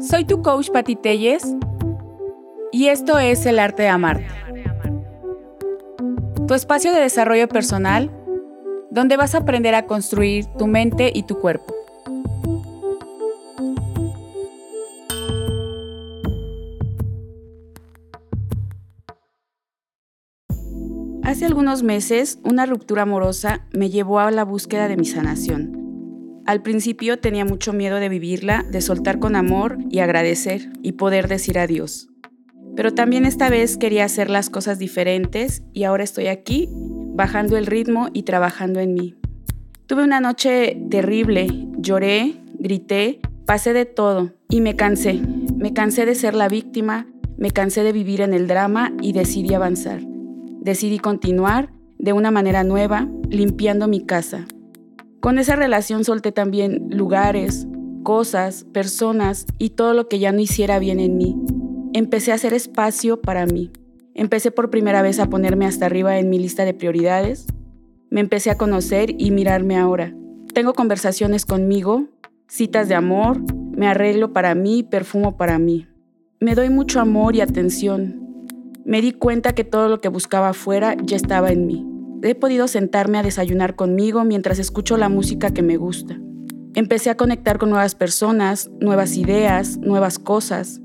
Soy tu coach Pati Telles y esto es El Arte de Amarte. Tu espacio de desarrollo personal donde vas a aprender a construir tu mente y tu cuerpo. Hace algunos meses, una ruptura amorosa me llevó a la búsqueda de mi sanación. Al principio tenía mucho miedo de vivirla, de soltar con amor y agradecer y poder decir adiós. Pero también esta vez quería hacer las cosas diferentes y ahora estoy aquí, bajando el ritmo y trabajando en mí. Tuve una noche terrible, lloré, grité, pasé de todo y me cansé. Me cansé de ser la víctima, me cansé de vivir en el drama y decidí avanzar. Decidí continuar de una manera nueva, limpiando mi casa. Con esa relación solté también lugares, cosas, personas y todo lo que ya no hiciera bien en mí. Empecé a hacer espacio para mí. Empecé por primera vez a ponerme hasta arriba en mi lista de prioridades. Me empecé a conocer y mirarme ahora. Tengo conversaciones conmigo, citas de amor, me arreglo para mí, perfumo para mí. Me doy mucho amor y atención. Me di cuenta que todo lo que buscaba afuera ya estaba en mí. He podido sentarme a desayunar conmigo mientras escucho la música que me gusta. Empecé a conectar con nuevas personas, nuevas ideas, nuevas cosas.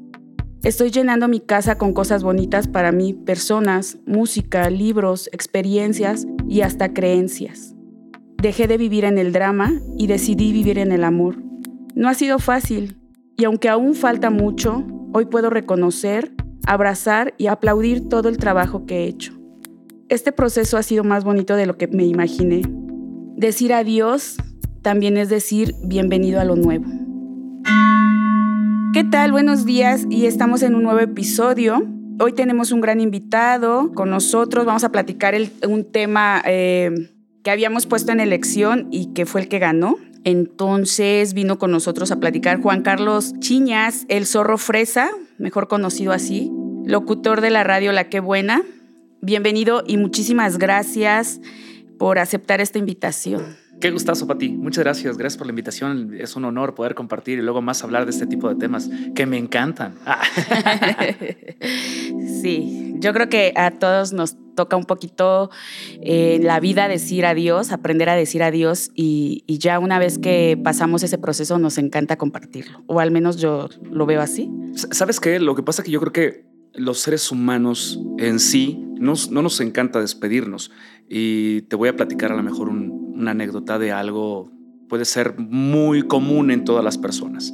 Estoy llenando mi casa con cosas bonitas para mí, personas, música, libros, experiencias y hasta creencias. Dejé de vivir en el drama y decidí vivir en el amor. No ha sido fácil y aunque aún falta mucho, hoy puedo reconocer abrazar y aplaudir todo el trabajo que he hecho. Este proceso ha sido más bonito de lo que me imaginé. Decir adiós también es decir bienvenido a lo nuevo. ¿Qué tal? Buenos días y estamos en un nuevo episodio. Hoy tenemos un gran invitado con nosotros. Vamos a platicar un tema eh, que habíamos puesto en elección y que fue el que ganó. Entonces vino con nosotros a platicar Juan Carlos Chiñas, el zorro fresa, mejor conocido así, locutor de la radio La Qué Buena. Bienvenido y muchísimas gracias por aceptar esta invitación. Qué gustazo para ti. Muchas gracias. Gracias por la invitación. Es un honor poder compartir y luego más hablar de este tipo de temas que me encantan. sí, yo creo que a todos nos toca un poquito en la vida decir adiós, aprender a decir adiós y, y, ya una vez que pasamos ese proceso nos encanta compartirlo. O al menos yo lo veo así. ¿Sabes qué? Lo que pasa es que yo creo que los seres humanos en sí no nos encanta despedirnos. Y te voy a platicar a lo mejor una anécdota de algo, puede ser muy común en todas las personas.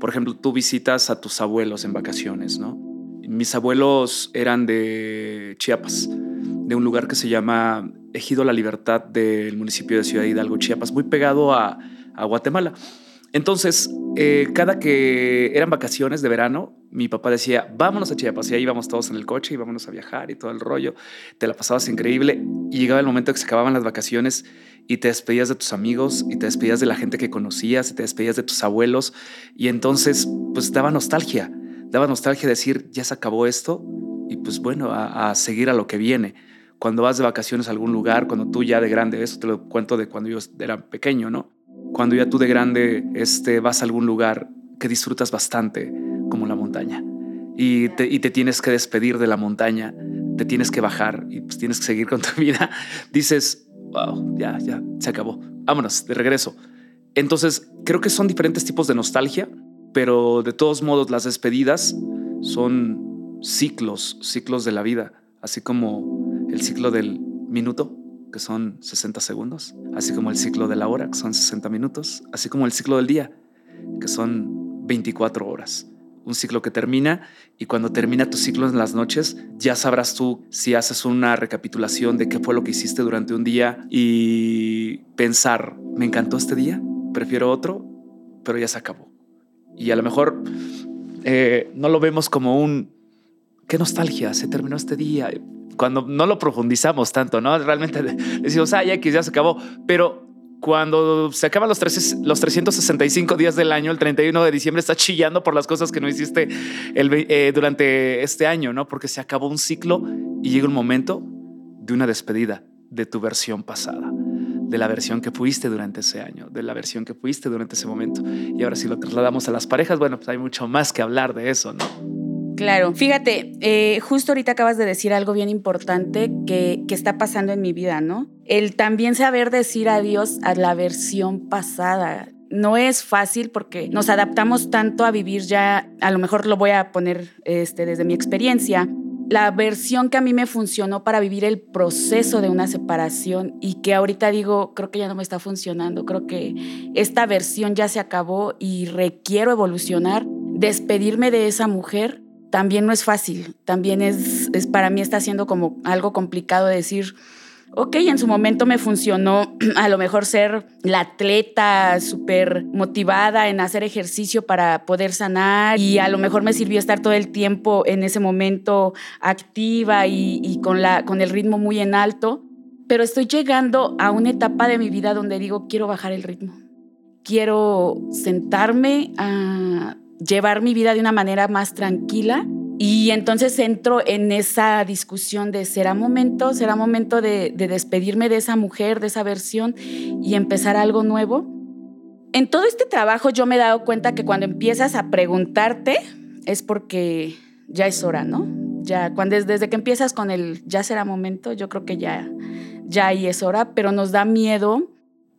Por ejemplo, tú visitas a tus abuelos en vacaciones, ¿no? Mis abuelos eran de Chiapas, de un lugar que se llama Ejido La Libertad del municipio de Ciudad Hidalgo, Chiapas, muy pegado a, a Guatemala. Entonces, eh, cada que eran vacaciones de verano, mi papá decía, vámonos a Chiapas. Y ahí íbamos todos en el coche y vámonos a viajar y todo el rollo. Te la pasabas increíble. Y llegaba el momento que se acababan las vacaciones y te despedías de tus amigos y te despedías de la gente que conocías y te despedías de tus abuelos. Y entonces, pues daba nostalgia. Daba nostalgia decir, ya se acabó esto y pues bueno, a, a seguir a lo que viene cuando vas de vacaciones a algún lugar, cuando tú ya de grande, eso te lo cuento de cuando yo era pequeño, ¿no? Cuando ya tú de grande este, vas a algún lugar que disfrutas bastante, como la montaña, y te, y te tienes que despedir de la montaña, te tienes que bajar y pues tienes que seguir con tu vida, dices, wow, ya, ya, se acabó, vámonos, de regreso. Entonces, creo que son diferentes tipos de nostalgia, pero de todos modos las despedidas son ciclos, ciclos de la vida, así como el ciclo del minuto que son 60 segundos, así como el ciclo de la hora, que son 60 minutos, así como el ciclo del día, que son 24 horas. Un ciclo que termina y cuando termina tu ciclo en las noches, ya sabrás tú si haces una recapitulación de qué fue lo que hiciste durante un día y pensar, me encantó este día, prefiero otro, pero ya se acabó. Y a lo mejor eh, no lo vemos como un, qué nostalgia, se terminó este día, cuando no lo profundizamos tanto, ¿no? Realmente decimos, ah, ya que ya se acabó, pero cuando se acaban los, los 365 días del año, el 31 de diciembre está chillando por las cosas que no hiciste eh, durante este año, ¿no? Porque se acabó un ciclo y llega un momento de una despedida de tu versión pasada. de la versión que fuiste durante ese año, de la versión que fuiste durante ese momento. Y ahora si lo trasladamos a las parejas, bueno, pues hay mucho más que hablar de eso, ¿no? Claro, fíjate, eh, justo ahorita acabas de decir algo bien importante que, que, está pasando en mi vida, ¿no? El también saber decir adiós a la versión pasada. No es fácil porque nos adaptamos tanto a vivir ya, a lo mejor lo voy a poner este, desde mi experiencia, la versión que a mí me funcionó para vivir el proceso de una separación y que ahorita digo, creo que ya no me está funcionando, creo que esta versión ya se acabó y requiero evolucionar, despedirme de esa mujer también no es fácil, también es, es para mí está siendo como algo complicado decir, ok, en su momento me funcionó a lo mejor ser la atleta súper motivada en hacer ejercicio para poder sanar y a lo mejor me sirvió estar todo el tiempo en ese momento activa y, con, la, con el ritmo muy en alto, pero estoy llegando a una etapa de mi vida donde digo, quiero bajar el ritmo, quiero sentarme a llevar mi vida de una manera más tranquila y entonces entro en esa discusión de será momento, será momento de, despedirme de esa mujer, de esa versión y empezar algo nuevo. En todo este trabajo yo me he dado cuenta que cuando empiezas a preguntarte es porque ya es hora, ¿no? Ya cuando desde que empiezas con el ya será momento, yo creo que ya ya ahí es hora, pero nos da miedo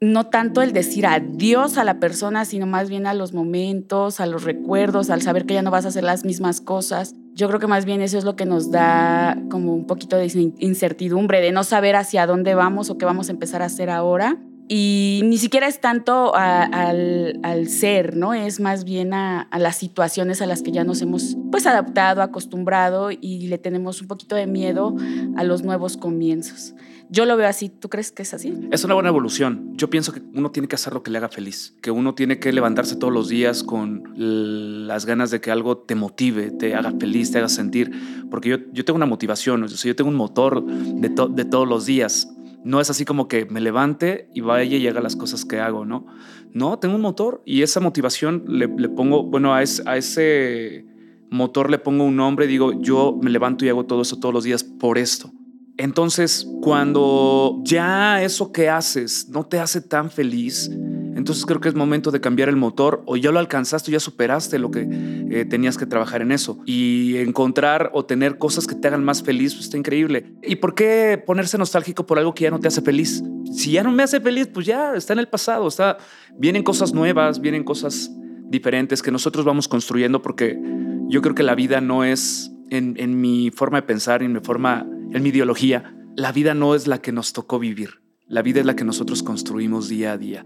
no tanto el decir adiós a la persona, sino más bien a los momentos, a los recuerdos, al saber que ya no vas a hacer las mismas cosas. Yo creo que más bien eso es lo que nos da como un poquito de incertidumbre, de no saber hacia dónde vamos o qué vamos a empezar a hacer ahora. Y ni siquiera es tanto al, ser, ¿no? Es más bien a, a, las situaciones a las que ya nos hemos pues adaptado, acostumbrado y le tenemos un poquito de miedo a los nuevos comienzos. Yo lo veo así. ¿Tú crees que es así? Es una buena evolución. Yo pienso que uno tiene que hacer lo que le haga feliz, que uno tiene que levantarse todos los días con las ganas de que algo te motive, te haga feliz, te haga sentir. Porque yo, yo tengo una motivación, o sea, yo tengo un motor de, de todos los días. No es así como que me levante y vaya y haga las cosas que hago, ¿no? No, tengo un motor y esa motivación le, le pongo, bueno, a, a ese motor le pongo un nombre, digo, yo me levanto y hago todo eso todos los días por esto. Entonces, cuando ya eso que haces no te hace tan feliz, entonces creo que es momento de cambiar el motor o ya lo alcanzaste, ya superaste lo que eh, tenías que trabajar en eso. Y encontrar o tener cosas que te hagan más feliz, pues está increíble. ¿Y por qué ponerse nostálgico por algo que ya no te hace feliz? Si ya no me hace feliz, pues ya está en el pasado, está, vienen cosas nuevas, vienen cosas diferentes que nosotros vamos construyendo porque yo creo que la vida no es en, en mi forma de pensar, en mi forma en mi ideología, la vida no es la que nos tocó vivir. La vida es la que nosotros construimos día a día.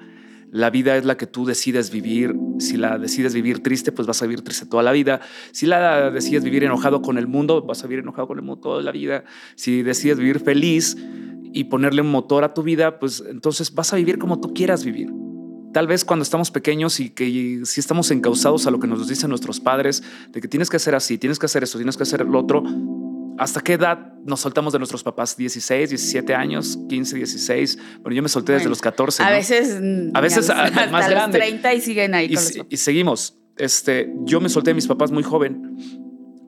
La vida es la que tú decides vivir. Si la decides vivir triste, pues vas a vivir triste toda la vida. Si la decides vivir enojado con el mundo, vas a vivir enojado con el mundo toda la vida. Si decides vivir feliz y ponerle un motor a tu vida, pues entonces vas a vivir como tú quieras vivir. Tal vez cuando estamos pequeños y que si estamos encausados a lo que nos dicen nuestros padres, de que tienes que hacer así, tienes que hacer eso, tienes que hacer lo otro, ¿Hasta qué edad nos soltamos de nuestros papás? ¿16, 17 años, 15, 16? Bueno, yo me solté desde los 14. A veces, a veces hasta más grande. Los 30 y siguen ahí. Y, y, seguimos. Este, yo me solté de mis papás muy joven,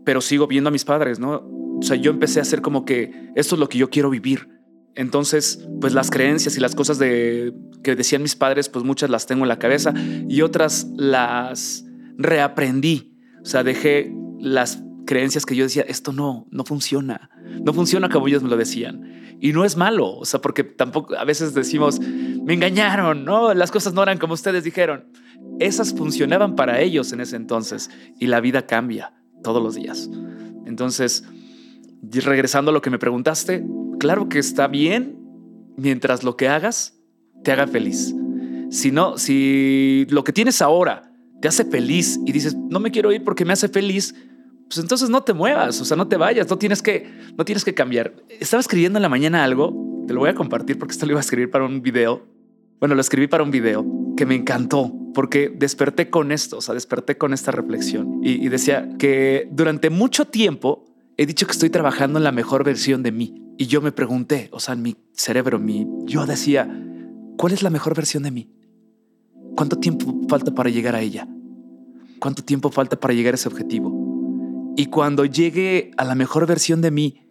pero sigo viendo a mis padres, ¿no? O sea, yo empecé a hacer como que esto es lo que yo quiero vivir. Entonces, pues las creencias y las cosas de, que decían mis padres, pues muchas las tengo en la cabeza y otras las reaprendí. O sea, dejé las creencias que yo decía, esto no, no funciona, no funciona como ellos me lo decían. Y no es malo, o sea, porque tampoco a veces decimos, me engañaron, no, las cosas no eran como ustedes dijeron. Esas funcionaban para ellos en ese entonces y la vida cambia todos los días. Entonces, regresando a lo que me preguntaste, claro que está bien mientras lo que hagas te haga feliz. Si no, si lo que tienes ahora te hace feliz y dices, no me quiero ir porque me hace feliz, pues entonces no te muevas, o sea, no te vayas, no tienes que, no tienes que cambiar. Estaba escribiendo en la mañana algo, te lo voy a compartir porque esto lo iba a escribir para un video. Bueno, lo escribí para un video que me encantó porque desperté con esto, o sea, desperté con esta reflexión y, y decía que durante mucho tiempo he dicho que estoy trabajando en la mejor versión de mí y yo me pregunté, o sea, en mi cerebro, mi, yo decía, ¿cuál es la mejor versión de mí? ¿Cuánto tiempo falta para llegar a ella? ¿Cuánto tiempo falta para llegar a ese objetivo? Y cuando llegue a la mejor versión de mí,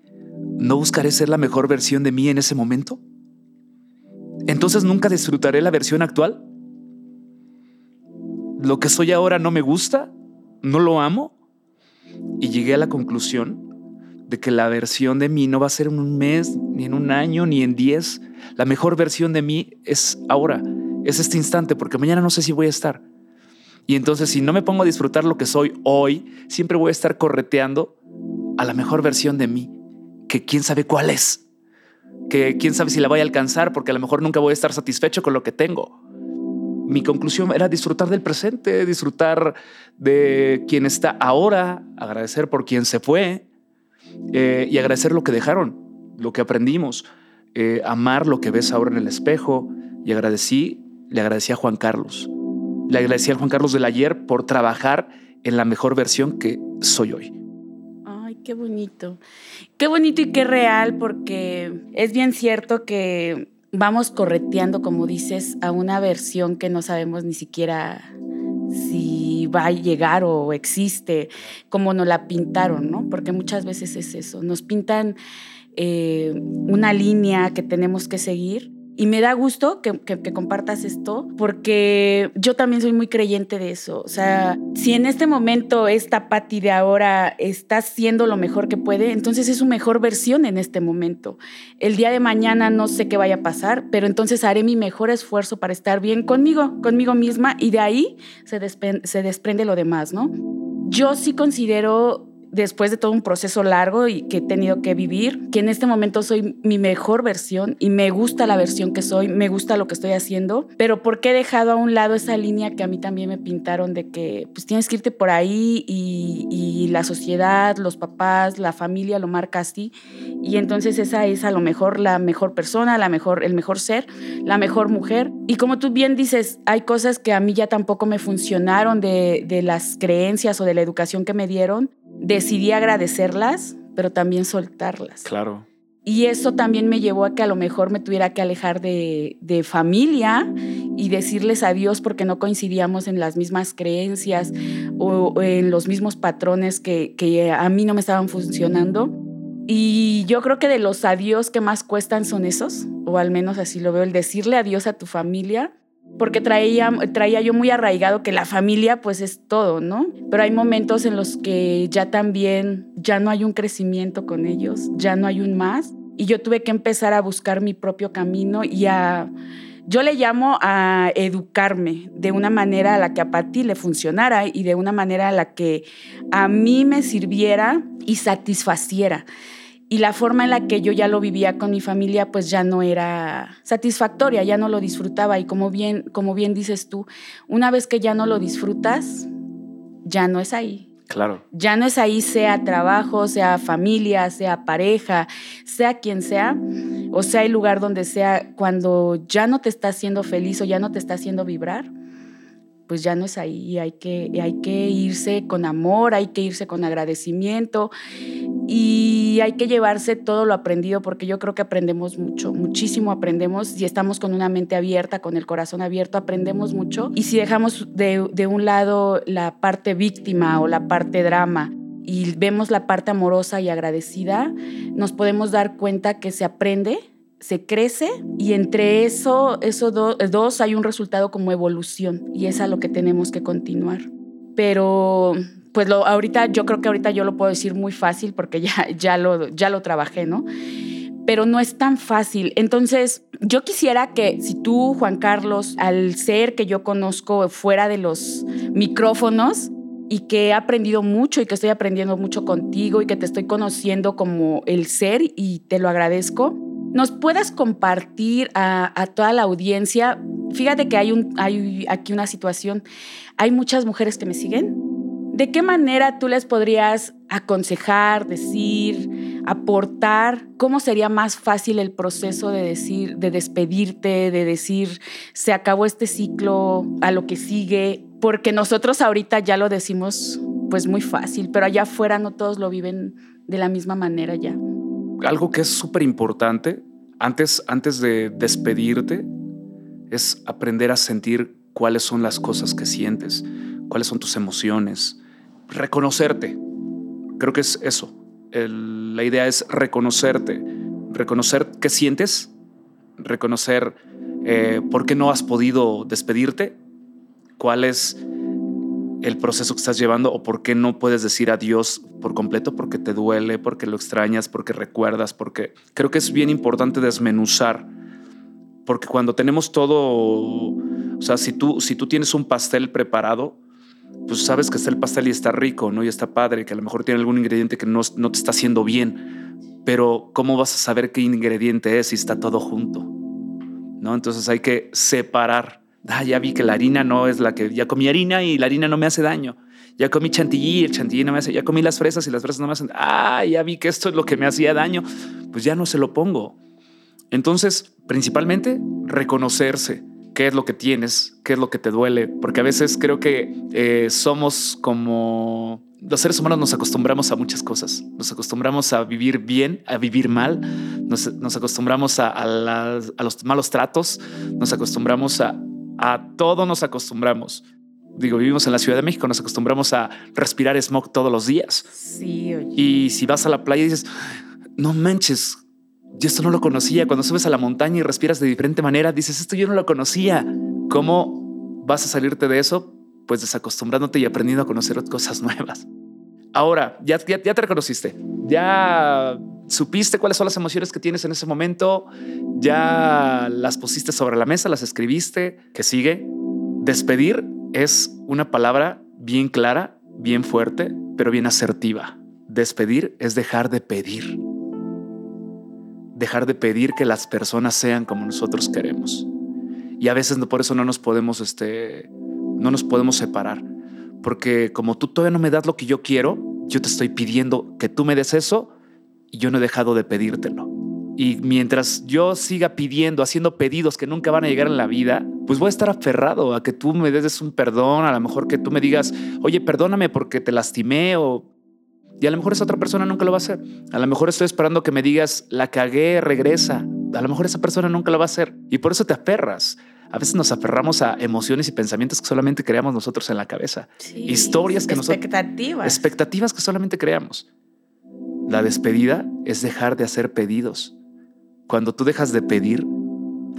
¿no buscaré ser la mejor versión de mí en ese momento? entonces nunca disfrutaré la versión actual. Lo que soy ahora no me gusta, no lo amo. Y llegué a la conclusión de que la versión de mí no va a ser en un mes, ni en un año, ni en diez. La mejor versión de mí es ahora, es este instante, porque mañana no sé si voy a estar. Y entonces si no me pongo a disfrutar lo que soy hoy, siempre voy a estar correteando a la mejor versión de mí, que quién sabe cuál es, que quién sabe si la voy a alcanzar, porque a lo mejor nunca voy a estar satisfecho con lo que tengo. Mi conclusión era disfrutar del presente, disfrutar de quien está ahora, agradecer por quien se fue eh, y agradecer lo que dejaron, lo que aprendimos, eh, amar lo que ves ahora en el espejo. Y agradecí, le agradecí a Juan Carlos le agradecí al Juan Carlos del ayer por trabajar en la mejor versión que soy hoy. Ay, qué bonito. Qué bonito y qué real, porque es bien cierto que vamos correteando, como dices, a una versión que no sabemos ni siquiera si va a llegar o existe, como nos la pintaron, ¿no? Porque muchas veces es eso, nos pintan eh, una línea que tenemos que seguir y me da gusto que, compartas esto porque yo también soy muy creyente de eso. O sea, si en este momento esta Patti de ahora está haciendo lo mejor que puede, entonces es su mejor versión en este momento. El día de mañana no sé qué vaya a pasar, pero entonces haré mi mejor esfuerzo para estar bien conmigo, conmigo misma y de ahí se, se desprende lo demás, ¿no? Yo sí considero después de todo un proceso largo y que he tenido que vivir, que en este momento soy mi mejor versión y me gusta la versión que soy, me gusta lo que estoy haciendo, pero porque he dejado a un lado esa línea que a mí también me pintaron de que pues tienes que irte por ahí y, la sociedad, los papás, la familia lo marca así y entonces esa es a lo mejor la mejor persona, la mejor, el mejor ser, la mejor mujer. Y como tú bien dices, hay cosas que a mí ya tampoco me funcionaron de las creencias o de la educación que me dieron decidí agradecerlas, pero también soltarlas. Claro. Y eso también me llevó a que a lo mejor me tuviera que alejar de, familia y decirles adiós porque no coincidíamos en las mismas creencias o, en los mismos patrones que, que a mí no me estaban funcionando. Y yo creo que de los adiós que más cuestan son esos, o al menos así lo veo, el decirle adiós a tu familia porque traía, yo muy arraigado que la familia pues es todo, ¿no? Pero hay momentos en los que ya también, ya no hay un crecimiento con ellos, ya no hay un más. Y yo tuve que empezar a buscar mi propio camino y a, yo le llamo a educarme de una manera a la que a Pati le funcionara y de una manera a la que a mí me sirviera y satisfaciera y la forma en la que yo ya lo vivía con mi familia pues ya no era satisfactoria, ya no lo disfrutaba y como bien, como bien dices tú, una vez que ya no lo disfrutas, ya no es ahí. Claro. Ya no es ahí, sea trabajo, sea familia, sea pareja, sea quien sea, o sea el lugar donde sea, cuando ya no te está haciendo feliz o ya no te está haciendo vibrar, pues ya no es ahí, hay que, hay que irse con amor, hay que irse con agradecimiento y hay que llevarse todo lo aprendido porque yo creo que aprendemos mucho, muchísimo aprendemos. Si estamos con una mente abierta, con el corazón abierto, aprendemos mucho. Y si dejamos de, de un lado la parte víctima o la parte drama y vemos la parte amorosa y agradecida, nos podemos dar cuenta que se aprende se crece y entre eso, esos dos hay un resultado como evolución y es a lo que tenemos que continuar. Pero pues lo, ahorita yo creo que ahorita yo lo puedo decir muy fácil porque ya, ya, lo, ya lo trabajé, ¿no? Pero no es tan fácil. Entonces, yo quisiera que si tú, Juan Carlos, al ser que yo conozco fuera de los micrófonos, y que he aprendido mucho y que estoy aprendiendo mucho contigo y que te estoy conociendo como el ser y te lo agradezco, nos puedas compartir a, a toda la audiencia. Fíjate que hay, un, hay aquí una situación, hay muchas mujeres que me siguen ¿De qué manera tú les podrías aconsejar, decir, aportar? ¿Cómo sería más fácil el proceso de decir, de despedirte, de decir, se acabó este ciclo, a lo que sigue? Porque nosotros ahorita ya lo decimos pues muy fácil, pero allá afuera no todos lo viven de la misma manera ya. Algo que es súper importante antes, antes de despedirte es aprender a sentir cuáles son las cosas que sientes, cuáles son tus emociones, reconocerte. Creo que es eso. la idea es reconocerte, reconocer qué sientes, reconocer Eh, ¿Por qué no has podido despedirte? ¿Cuál es el proceso que estás llevando o por qué no puedes decir adiós por completo porque te duele, porque lo extrañas, porque recuerdas, porque creo que es bien importante desmenuzar, porque cuando tenemos todo, o sea, si tú, si tú tienes un pastel preparado, pues sabes que está el pastel y está rico, ¿no? Y está padre, que a lo mejor tiene algún ingrediente que no, no te está haciendo bien, pero ¿cómo vas a saber qué ingrediente es si está todo junto? ¿No? Entonces hay que separar ah, ya vi que la harina no es la que, ya comí harina y la harina no me hace daño. Ya comí chantilly y el chantilly no me hace, ya comí las fresas y las fresas no me hacen, ah, ya vi que esto es lo que me hacía daño, pues ya no se lo pongo. Entonces, principalmente, reconocerse qué es lo que tienes, qué es lo que te duele, porque a veces creo que eh, somos como los seres humanos nos acostumbramos a muchas cosas. Nos acostumbramos a vivir bien, a vivir mal. Nos, acostumbramos a, a, los malos tratos. Nos acostumbramos a, a todo nos acostumbramos. Digo, vivimos en la Ciudad de México, nos acostumbramos a respirar smog todos los días. Sí, oye. Y si vas a la playa y dices, no manches, yo esto no lo conocía. Cuando subes a la montaña y respiras de diferente manera, dices, esto yo no lo conocía. ¿Cómo vas a salirte de eso? Pues desacostumbrándote y aprendiendo a conocer cosas nuevas. Ahora, ya, ya, ya te reconociste, ya supiste cuáles son las emociones que tienes en ese momento, ya las pusiste sobre la mesa, las escribiste, ¿qué sigue? Despedir es una palabra bien clara, bien fuerte, pero bien asertiva. Despedir es dejar de pedir. Dejar de pedir que las personas sean como nosotros queremos. Y a veces por eso no nos podemos, este, no nos podemos separar. Porque como tú todavía no me das lo que yo quiero, yo te estoy pidiendo que tú me des eso y yo no he dejado de pedírtelo. Y mientras yo siga pidiendo, haciendo pedidos que nunca van a llegar en la vida, pues voy a estar aferrado a que tú me des un perdón, a lo mejor que tú me digas, oye, perdóname porque te lastimé o... Y a lo mejor esa otra persona nunca lo va a hacer. A lo mejor estoy esperando que me digas, la cagué, regresa. A lo mejor esa persona nunca lo va a hacer. Y por eso te aferras. A veces nos aferramos a emociones y pensamientos que solamente creamos nosotros en la cabeza. Historias que nosotros... Expectativas. Expectativas que solamente creamos. La despedida es dejar de hacer pedidos. Cuando tú dejas de pedir,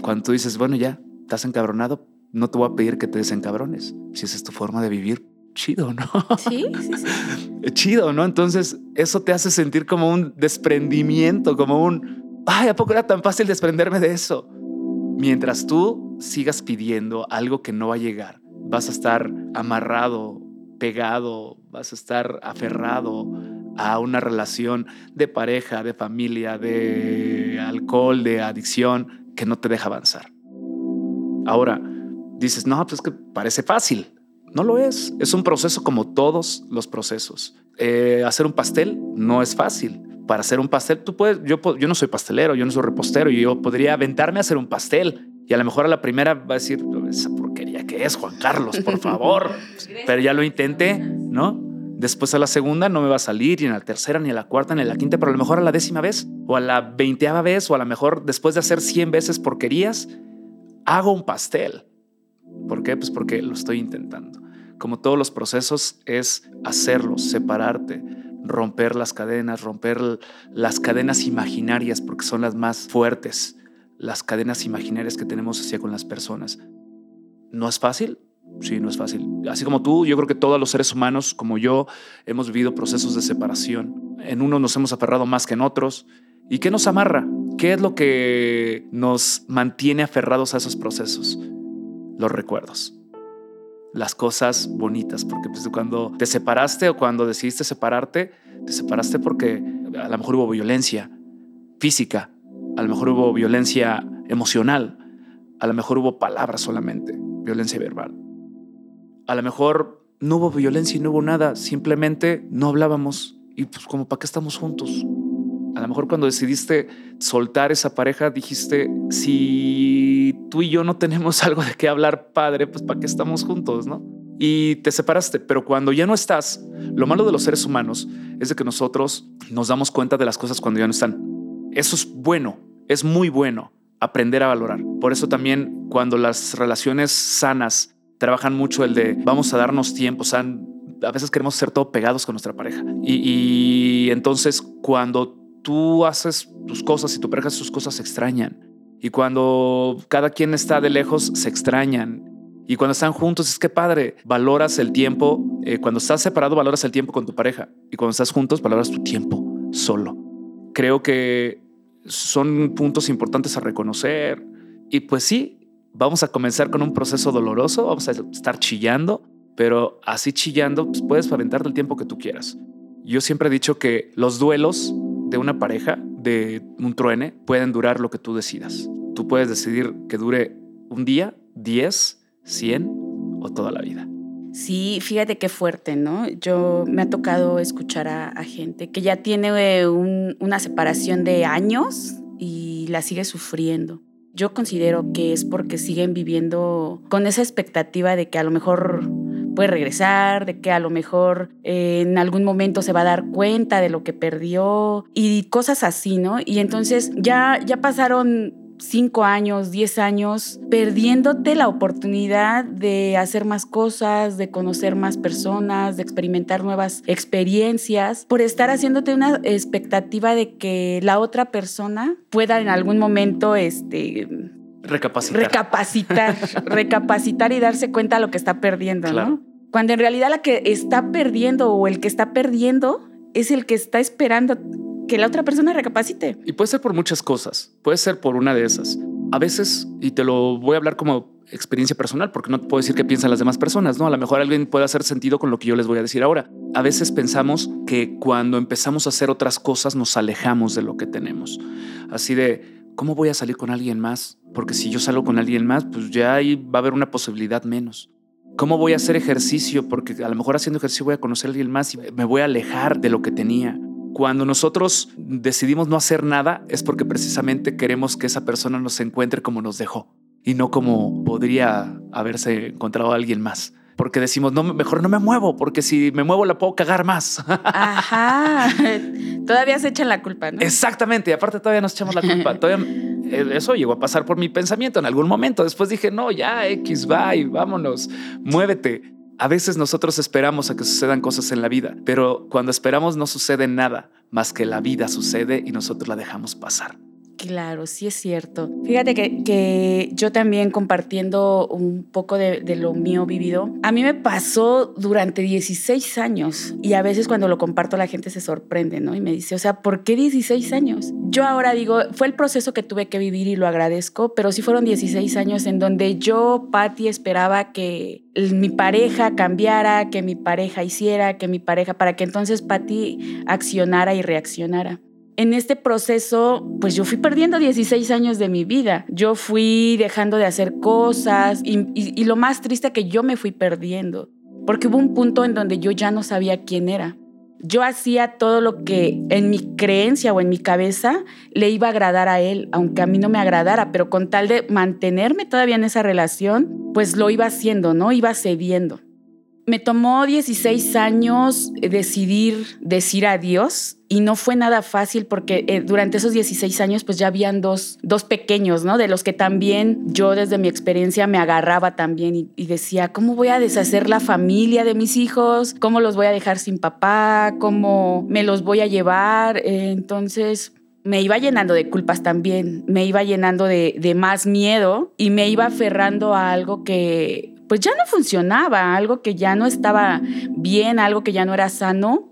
cuando tú dices, bueno, ya, estás encabronado, no te voy a pedir que te desencabrones. Si esa es tu forma de vivir, chido, ¿no? Sí, sí, sí. chido, ¿no? Entonces, eso te hace sentir como un desprendimiento, como un, ay, ¿a poco era tan fácil desprenderme de eso? Mientras tú sigas pidiendo algo que no va a llegar, vas a estar amarrado, pegado, vas a estar aferrado a una relación de pareja, de familia, de alcohol, de adicción, que no te deja avanzar. Ahora, dices, no, pues que parece fácil. No lo es. Es un proceso como todos los procesos. Eh, hacer un pastel no es fácil. Para hacer un pastel, tú puedes, yo, yo no soy pastelero, yo no soy repostero, y yo podría aventarme a hacer un pastel. Y a lo mejor a la primera va a decir, esa porquería que es, Juan Carlos, por favor. Pero ya lo intenté, ¿no? Después a la segunda no me va a salir, ni a la tercera, ni a la cuarta, ni a la quinta, pero a lo mejor a la décima vez, o a la veinteava vez, o a lo mejor después de hacer cien veces porquerías, hago un pastel. ¿Por qué? Pues porque lo estoy intentando. Como todos los procesos, es hacerlos, separarte, romper las cadenas, romper las cadenas imaginarias, porque son las más fuertes, las cadenas imaginarias que tenemos hacia con las personas. ¿No es fácil? Sí, no es fácil. Así como tú, yo creo que todos los seres humanos, como yo, hemos vivido procesos de separación. En unos nos hemos aferrado más que en otros. ¿Y qué nos amarra? ¿Qué es lo que nos mantiene aferrados a esos procesos? Los recuerdos. Las cosas bonitas, porque pues, cuando te separaste o cuando decidiste separarte, te separaste porque a lo mejor hubo violencia física, a lo mejor hubo violencia emocional, a lo mejor hubo palabras solamente, violencia verbal a lo mejor no hubo violencia y no hubo nada, simplemente no hablábamos y pues como para qué estamos juntos. A lo mejor cuando decidiste soltar esa pareja dijiste, si tú y yo no tenemos algo de qué hablar, padre, pues para qué estamos juntos, ¿no? Y te separaste, pero cuando ya no estás, lo malo de los seres humanos es de que nosotros nos damos cuenta de las cosas cuando ya no están. Eso es bueno, es muy bueno aprender a valorar. Por eso también cuando las relaciones sanas trabajan mucho el de vamos a darnos tiempo, o a veces queremos ser todo pegados con nuestra pareja. Y, entonces cuando tú haces tus cosas y tu pareja sus cosas, se extrañan. Y cuando cada quien está de lejos, se extrañan. Y cuando están juntos, es que padre, valoras el tiempo. Eh, cuando estás separado, valoras el tiempo con tu pareja. Y cuando estás juntos, valoras tu tiempo solo. Creo que son puntos importantes a reconocer. Y pues sí, vamos a comenzar con un proceso doloroso, vamos a estar chillando, pero así chillando, pues puedes aventarte el tiempo que tú quieras. Yo siempre he dicho que los duelos de una pareja, de un truene, pueden durar lo que tú decidas. Tú puedes decidir que dure un día, 10, 100 o toda la vida. Sí, fíjate qué fuerte, ¿no? Yo me ha tocado escuchar a, gente que ya tiene eh, una separación de años y la sigue sufriendo. Yo considero que es porque siguen viviendo con esa expectativa de que a lo mejor puede regresar, de que a lo mejor eh, en algún momento se va a dar cuenta de lo que perdió y cosas así, ¿no? Y entonces ya, ya pasaron cinco años, diez años, perdiéndote la oportunidad de hacer más cosas, de conocer más personas, de experimentar nuevas experiencias, por estar haciéndote una expectativa de que la otra persona pueda en algún momento, este, Recapacitar. Recapacitar, recapacitar y darse cuenta de lo que está perdiendo, ¿no? Cuando en realidad la que está perdiendo o el que está perdiendo es el que está esperando que la otra persona recapacite. Y puede ser por muchas cosas, puede ser por una de esas. A veces, y te lo voy a hablar como experiencia personal, porque no te puedo decir qué piensan las demás personas, ¿no? A lo mejor alguien puede hacer sentido con lo que yo les voy a decir ahora. A veces pensamos que cuando empezamos a hacer otras cosas nos alejamos de lo que tenemos. Así de, ¿cómo voy a salir con alguien más? Porque si yo salgo con alguien más, pues ya ahí va a haber una posibilidad menos. ¿Cómo voy a hacer ejercicio? Porque a lo mejor haciendo ejercicio voy a conocer a alguien más y me voy a alejar de lo que tenía. Cuando nosotros decidimos no hacer nada es porque precisamente queremos que esa persona nos encuentre como nos dejó y no como podría haberse encontrado alguien más. Porque decimos, no, mejor no me muevo, porque si me muevo la puedo cagar más. Ajá. Todavía se echan la culpa, ¿no? Exactamente. Y aparte todavía nos echamos la culpa. Todavía eh, eso llegó a pasar por mi pensamiento en algún momento. Después dije, no, ya, X, bye, vámonos, muévete. A veces nosotros esperamos a que sucedan cosas en la vida, pero cuando esperamos no sucede nada, más que la vida sucede y nosotros la dejamos pasar. Claro, sí es cierto. Fíjate que, yo también compartiendo un poco de, lo mío vivido, a mí me pasó durante 16 años y a veces cuando lo comparto la gente se sorprende, ¿no? Y me dice, o sea, ¿por qué 16 años? Yo ahora digo, fue el proceso que tuve que vivir y lo agradezco, pero sí fueron 16 años en donde yo, Patty, esperaba que mi pareja cambiara, que mi pareja hiciera, que mi pareja, para que entonces Patty accionara y reaccionara en este proceso, pues yo fui perdiendo 16 años de mi vida. Yo fui dejando de hacer cosas y, lo más triste que yo me fui perdiendo, porque hubo un punto en donde yo ya no sabía quién era. Yo hacía todo lo que en mi creencia o en mi cabeza le iba a agradar a él, aunque a mí no me agradara, pero con tal de mantenerme todavía en esa relación, pues lo iba haciendo, ¿no? Iba cediendo. Me tomó 16 años decidir decir adiós y no fue nada fácil porque eh, durante esos 16 años pues ya habían dos, dos, pequeños, ¿no? De los que también yo desde mi experiencia me agarraba también y, decía, ¿cómo voy a deshacer la familia de mis hijos? ¿Cómo los voy a dejar sin papá? ¿Cómo me los voy a llevar? Eh, entonces me iba llenando de culpas también, me iba llenando de, de más miedo y me iba aferrando a algo que pues ya no funcionaba, algo que ya no estaba bien, algo que ya no era sano.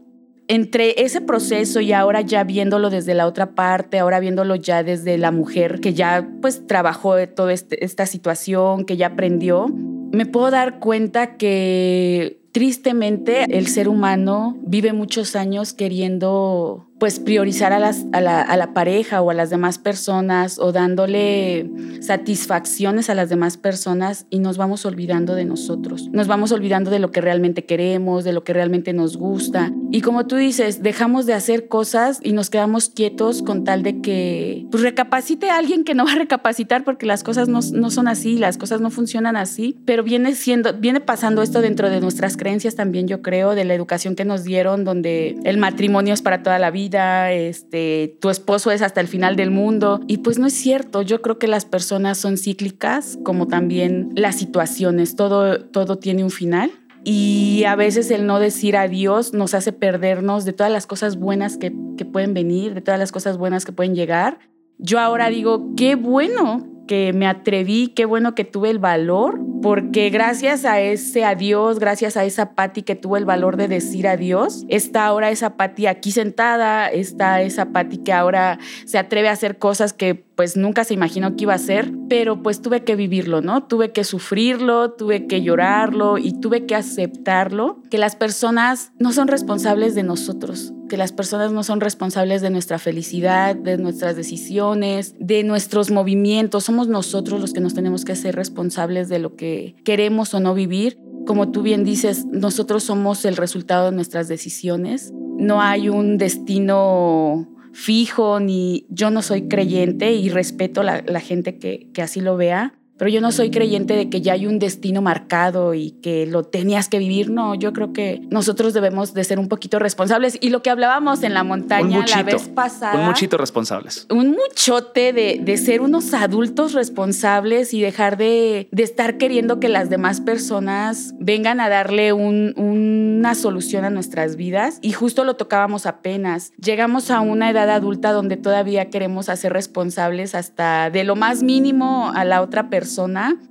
Entre ese proceso y ahora ya viéndolo desde la otra parte, ahora viéndolo ya desde la mujer que ya pues trabajó toda este, esta situación, que ya aprendió, me puedo dar cuenta que tristemente el ser humano vive muchos años queriendo pues priorizar a, las, a, la, a, la, pareja o a las demás personas o dándole satisfacciones a las demás personas y nos vamos olvidando de nosotros. Nos vamos olvidando de lo que realmente queremos, de lo que realmente nos gusta. Y como tú dices, dejamos de hacer cosas y nos quedamos quietos con tal de que pues recapacite a alguien que no va a recapacitar porque las cosas no, no son así, las cosas no funcionan así, pero viene siendo, viene pasando esto dentro de nuestras creencias también, yo creo, de la educación que nos dieron, donde el matrimonio es para toda la vida este, tu esposo es hasta el final del mundo. Y pues no es cierto, yo creo que las personas son cíclicas, como también las situaciones, todo, todo tiene un final. Y a veces el no decir adiós nos hace perdernos de todas las cosas buenas que, que pueden venir, de todas las cosas buenas que pueden llegar. Yo ahora digo, qué bueno que me atreví, qué bueno que tuve el valor, porque gracias a ese adiós, gracias a esa Patti que tuvo el valor de decir adiós, está ahora esa Patti aquí sentada, está esa Patti que ahora se atreve a hacer cosas que pues nunca se imaginó que iba a hacer, pero pues tuve que vivirlo, ¿no? Tuve que sufrirlo, tuve que llorarlo y tuve que aceptarlo, que las personas no son responsables de nosotros, que las personas no son responsables de nuestra felicidad, de nuestras decisiones, de nuestros movimientos, somos nosotros los que nos tenemos que hacer responsables de lo que queremos o no vivir. Como tú bien dices, nosotros somos el resultado de nuestras decisiones. No hay un destino fijo, ni yo no soy creyente y respeto la, la gente que, que así lo vea, pero yo no soy creyente de que ya hay un destino marcado y que lo tenías que vivir. No, yo creo que nosotros debemos de ser un poquito responsables. Y lo que hablábamos en la montaña la vez pasada. Un muchito responsables. Un muchote de, de ser unos adultos responsables y dejar de, de, estar queriendo que las demás personas vengan a darle un, una solución a nuestras vidas. Y justo lo tocábamos apenas. Llegamos a una edad adulta donde todavía queremos hacer responsables hasta de lo más mínimo a la otra persona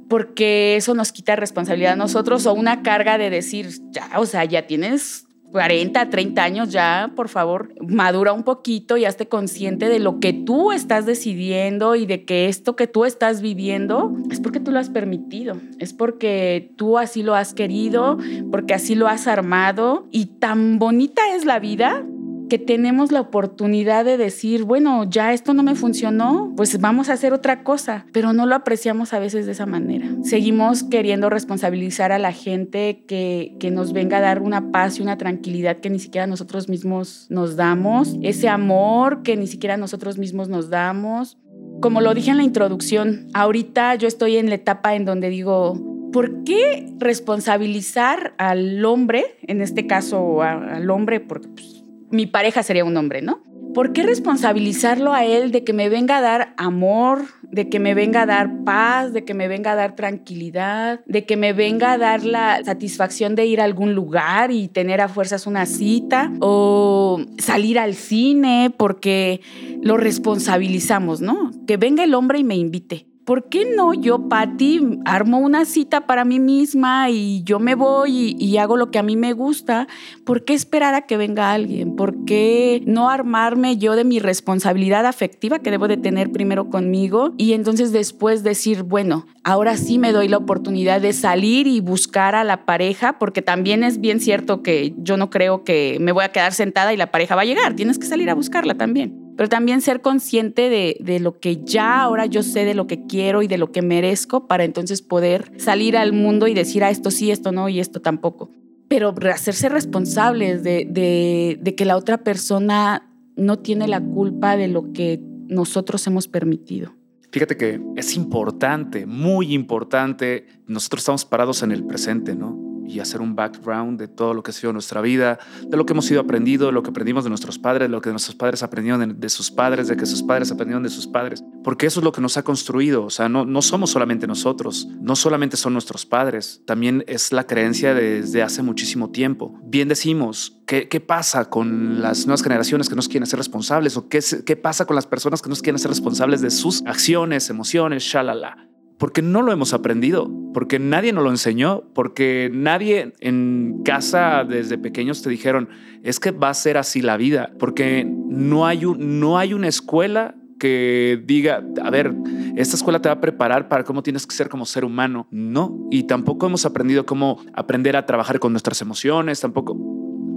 porque eso nos quita responsabilidad a nosotros o una carga de decir, ya, o sea, ya tienes 40, 30 años ya, por favor, madura un poquito y hazte consciente de lo que tú estás decidiendo y de que esto que tú estás viviendo es porque tú lo has permitido, es porque tú así lo has querido, porque así lo has armado y tan bonita es la vida que tenemos la oportunidad de decir, bueno, ya esto no me funcionó, pues vamos a hacer otra cosa, pero no lo apreciamos a veces de esa manera. Seguimos queriendo responsabilizar a la gente que, que nos venga a dar una paz y una tranquilidad que ni siquiera nosotros mismos nos damos, ese amor que ni siquiera nosotros mismos nos damos. Como lo dije en la introducción, ahorita yo estoy en la etapa en donde digo, ¿por qué responsabilizar al hombre, en este caso al hombre, porque pues, mi pareja sería un hombre, ¿no? ¿Por qué responsabilizarlo a él de que me venga a dar amor, de que me venga a dar paz, de que me venga a dar tranquilidad, de que me venga a dar la satisfacción de ir a algún lugar y tener a fuerzas una cita o salir al cine porque lo responsabilizamos, ¿no? Que venga el hombre y me invite. ¿Por qué no yo, Patti, armo una cita para mí misma y yo me voy y, hago lo que a mí me gusta? ¿Por qué esperar a que venga alguien? ¿Por qué no armarme yo de mi responsabilidad afectiva que debo de tener primero conmigo y entonces después decir, bueno, ahora sí me doy la oportunidad de salir y buscar a la pareja? Porque también es bien cierto que yo no creo que me voy a quedar sentada y la pareja va a llegar. Tienes que salir a buscarla también pero también ser consciente de, de, lo que ya ahora yo sé de lo que quiero y de lo que merezco para entonces poder salir al mundo y decir, ah, esto sí, esto no y esto tampoco. Pero hacerse responsables de, de que la otra persona no tiene la culpa de lo que nosotros hemos permitido. Fíjate que es importante, muy importante, nosotros estamos parados en el presente, ¿no? Y hacer un background de todo lo que ha sido nuestra vida, de lo que hemos ido aprendido, de lo que aprendimos de nuestros padres, de lo que nuestros padres aprendieron de, sus padres, de que sus padres aprendieron de sus padres, porque eso es lo que nos ha construido, o sea, no, no somos solamente nosotros, no solamente son nuestros padres, también es la creencia desde hace muchísimo tiempo. Bien decimos, ¿qué, qué pasa con las nuevas generaciones que nos quieren ser responsables o qué, qué pasa con las personas que nos quieren ser responsables de sus acciones, emociones, shalala? Porque no lo hemos aprendido, porque nadie nos lo enseñó, porque nadie en casa desde pequeños te dijeron, es que va a ser así la vida, porque no hay, un, no hay una escuela que diga, a ver, esta escuela te va a preparar para cómo tienes que ser como ser humano. No, y tampoco hemos aprendido cómo aprender a trabajar con nuestras emociones, tampoco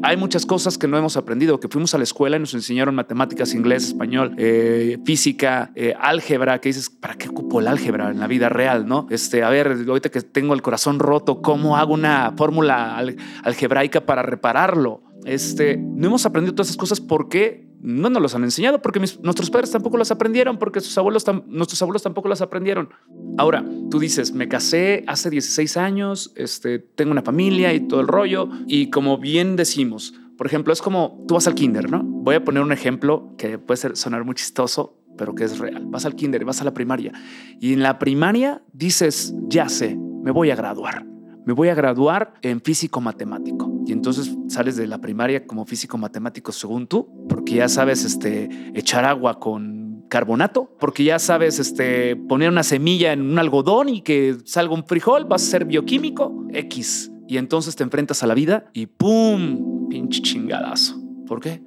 hay muchas cosas que no hemos aprendido, que fuimos a la escuela y nos enseñaron matemáticas, inglés, español, eh, física, eh, álgebra, que dices, ¿para qué ocupo el álgebra en la vida real? ¿no? Este, a ver, ahorita que tengo el corazón roto, ¿cómo hago una fórmula algebraica para repararlo? Este, no hemos aprendido todas esas cosas porque no nos los han enseñado, porque nuestros padres tampoco las aprendieron, porque sus abuelos nuestros abuelos tampoco las aprendieron. Ahora, tú dices, me casé hace 16 años, este, tengo una familia y todo el rollo, y como bien decimos, por ejemplo, es como tú vas al kinder, ¿no? Voy a poner un ejemplo que puede ser, sonar muy chistoso, pero que es real. Vas al kinder, vas a la primaria, y en la primaria dices, ya sé, me voy a graduar me voy a graduar en físico matemático. Y entonces sales de la primaria como físico matemático según tú, porque ya sabes este, echar agua con carbonato, porque ya sabes este, poner una semilla en un algodón y que salga un frijol, vas a ser bioquímico X. Y entonces te enfrentas a la vida y ¡pum! Pinche chingadazo. ¿Por qué?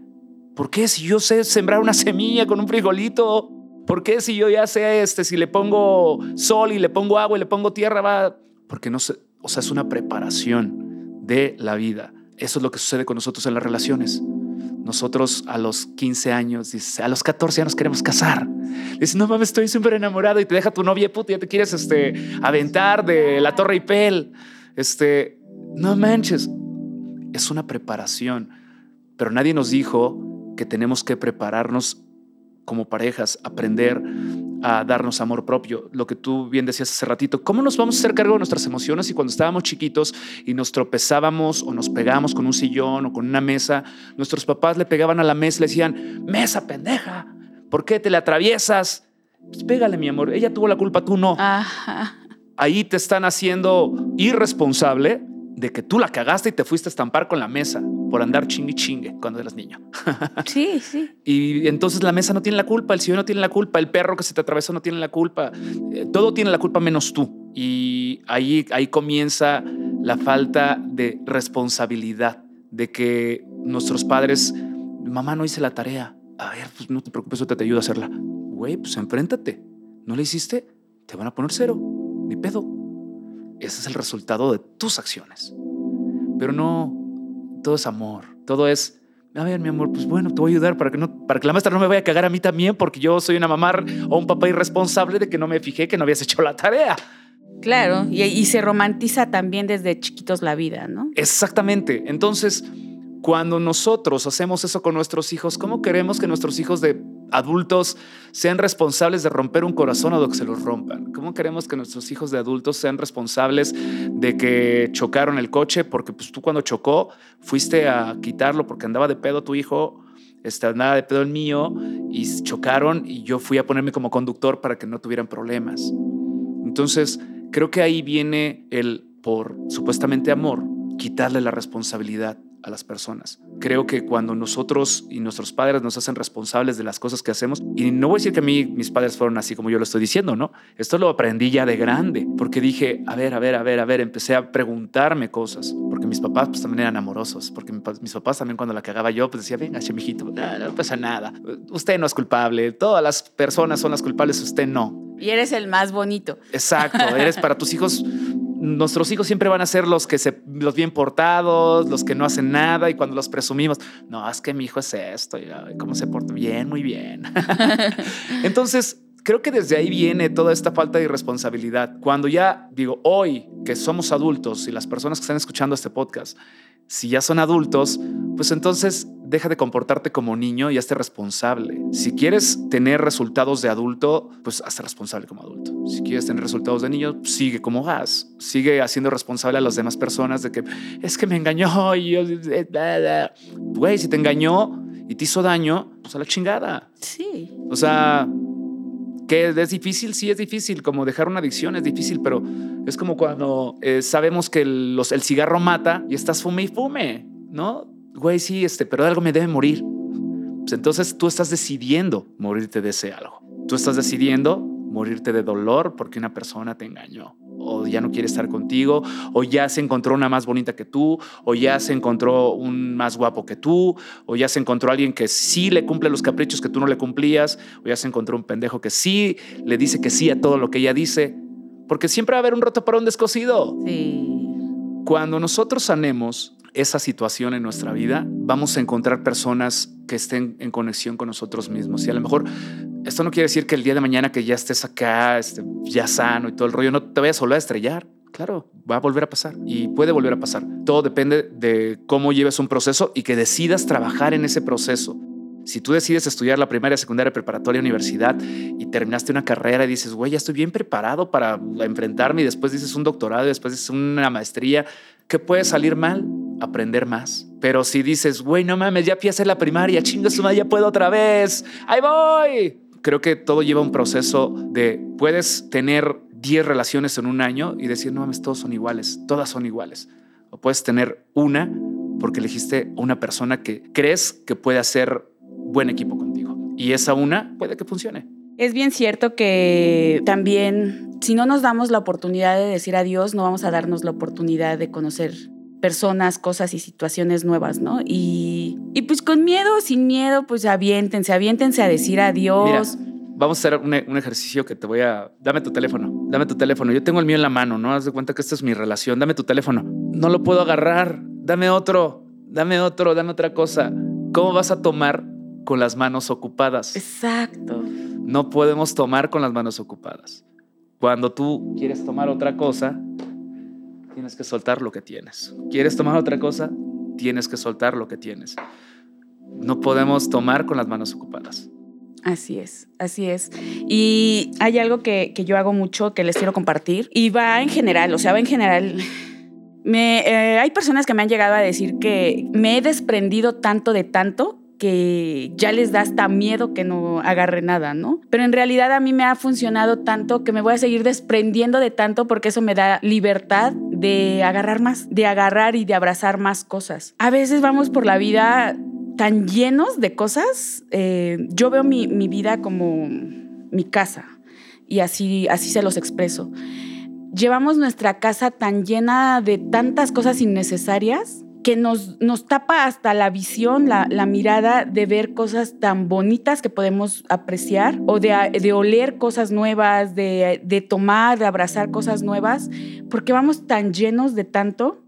¿Por qué si yo sé sembrar una semilla con un frijolito? ¿Por qué si yo ya sé este, si le pongo sol y le pongo agua y le pongo tierra, va? Porque no sé, o sea, es una preparación de la vida. Eso es lo que sucede con nosotros en las relaciones. Nosotros a los 15 años, a los 14 años queremos casar. Dices, no mames, estoy súper enamorado y te deja tu novia, puta, ya te quieres este, aventar de la Torre Eiffel. Este, no manches, es una preparación. Pero nadie nos dijo que tenemos que prepararnos como parejas, aprender a darnos amor propio. Lo que tú bien decías hace ratito, ¿cómo nos vamos a hacer cargo de nuestras emociones y cuando estábamos chiquitos y nos tropezábamos o nos pegábamos con un sillón o con una mesa, nuestros papás le pegaban a la mesa y le decían, mesa pendeja, ¿por qué te le atraviesas? Pues pégale, mi amor, ella tuvo la culpa, tú no. Ahí te están haciendo irresponsable de que tú la cagaste y te fuiste a estampar con la mesa por andar chingue chingue cuando eras niño. Sí, sí. Y entonces la mesa no tiene la culpa, el sillón no tiene la culpa, el perro que se te atravesó no tiene la culpa, eh, todo tiene la culpa menos tú. Y ahí, ahí comienza la falta de responsabilidad, de que nuestros padres, mamá no hice la tarea, a ver, pues no te preocupes, yo te ayudo a hacerla. Güey, pues enfréntate, ¿no le hiciste? Te van a poner cero, ni pedo. Ese es el resultado de tus acciones. Pero no, todo es amor, todo es, a ver, mi amor, pues bueno, te voy a ayudar para que, no, para que la maestra no me vaya a cagar a mí también, porque yo soy una mamá o un papá irresponsable de que no me fijé que no habías hecho la tarea. Claro, y, y se romantiza también desde chiquitos la vida, ¿no? Exactamente. Entonces, cuando nosotros hacemos eso con nuestros hijos, ¿cómo queremos que nuestros hijos de adultos sean responsables de romper un corazón o de que se los rompan? ¿Cómo queremos que nuestros hijos de adultos sean responsables de que chocaron el coche? Porque pues, tú cuando chocó fuiste a quitarlo porque andaba de pedo tu hijo, este, andaba de pedo el mío y chocaron y yo fui a ponerme como conductor para que no tuvieran problemas. Entonces, creo que ahí viene el, por supuestamente amor, quitarle la responsabilidad a las personas. Creo que cuando nosotros y nuestros padres nos hacen responsables de las cosas que hacemos, y no voy a decir que a mí mis padres fueron así como yo lo estoy diciendo, ¿no? Esto lo aprendí ya de grande, porque dije, a ver, a ver, a ver, a ver, empecé a preguntarme cosas, porque mis papás pues también eran amorosos, porque mis papás también cuando la cagaba yo, pues decía, venga, chemijito, no, no pasa nada, usted no es culpable, todas las personas son las culpables, usted no. Y eres el más bonito. Exacto, eres para tus hijos nuestros hijos siempre van a ser los que se, los bien portados, los que no hacen nada y cuando los presumimos, no, es que mi hijo es esto, y, cómo se porta bien, muy bien. Entonces, creo que desde ahí viene toda esta falta de irresponsabilidad. Cuando ya digo, hoy que somos adultos y las personas que están escuchando este podcast, si ya son adultos, pues entonces deja de comportarte como niño y hazte responsable. Si quieres tener resultados de adulto, pues hazte responsable como adulto. Si quieres tener resultados de niño, sigue como vas. Sigue haciendo responsable a las demás personas de que es que me engañó y yo... Eh, Güey, si te engañó y te hizo daño, pues a la chingada. Sí. O sea, que es difícil, sí es difícil, como dejar una adicción es difícil, pero es como cuando eh, sabemos que el, el cigarro mata y estás fume y fume, ¿no? Güey, sí, este, pero algo me debe morir. Pues entonces tú estás decidiendo morirte de ese algo. Tú estás decidiendo morirte de dolor porque una persona te engañó o ya no quiere estar contigo, o ya se encontró una más bonita que tú, o ya se encontró un más guapo que tú, o ya se encontró alguien que sí le cumple los caprichos que tú no le cumplías, o ya se encontró un pendejo que sí le dice que sí a todo lo que ella dice, porque siempre va a haber un roto para un descosido. Sí. Cuando nosotros sanemos esa situación en nuestra vida, vamos a encontrar personas que estén en conexión con nosotros mismos. Y a lo mejor esto no quiere decir que el día de mañana que ya estés acá, este, ya sano y todo el rollo, no te vayas a volver a estrellar. Claro, va a volver a pasar y puede volver a pasar. Todo depende de cómo lleves un proceso y que decidas trabajar en ese proceso. Si tú decides estudiar la primaria, secundaria, preparatoria, universidad y terminaste una carrera y dices, güey, ya estoy bien preparado para enfrentarme y después dices un doctorado y después dices una maestría, ¿qué puede salir mal? Aprender más. Pero si dices, güey, no mames, ya hacer la primaria, chingo su madre, ya puedo otra vez, ahí voy. Creo que todo lleva un proceso de, puedes tener 10 relaciones en un año y decir, no mames, todos son iguales, todas son iguales. O puedes tener una porque elegiste una persona que crees que puede hacer buen equipo contigo. Y esa una puede que funcione. Es bien cierto que también si no nos damos la oportunidad de decir adiós, no vamos a darnos la oportunidad de conocer personas, cosas y situaciones nuevas, ¿no? Y, y pues con miedo, sin miedo, pues aviéntense, aviéntense a decir adiós. vamos a hacer un, un, ejercicio que te voy a... Dame tu teléfono, dame tu teléfono. Yo tengo el mío en la mano, ¿no? Haz de cuenta que esta es mi relación. Dame tu teléfono. No lo puedo agarrar. Dame otro, dame otro, dame otra cosa. ¿Cómo vas a tomar con las manos ocupadas? Exacto. No podemos tomar con las manos ocupadas. Cuando tú quieres tomar otra cosa, tienes que soltar lo que tienes. ¿Quieres tomar otra cosa? Tienes que soltar lo que tienes. No podemos tomar con las manos ocupadas. Así es, así es. Y hay algo que, yo hago mucho que les quiero compartir y va en general, o sea, va en general. Me, eh, hay personas que me han llegado a decir que me he desprendido tanto de tanto que ya les da hasta miedo que no agarre nada, ¿no? Pero en realidad a mí me ha funcionado tanto que me voy a seguir desprendiendo de tanto porque eso me da libertad de agarrar más, de agarrar y de abrazar más cosas. A veces vamos por la vida tan llenos de cosas. Eh, yo veo mi, mi, vida como mi casa y así, así se los expreso. Llevamos nuestra casa tan llena de tantas cosas innecesarias que nos, nos tapa hasta la visión, la, la, mirada de ver cosas tan bonitas que podemos apreciar o de, de oler cosas nuevas, de, de, tomar, de abrazar cosas nuevas, porque vamos tan llenos de tanto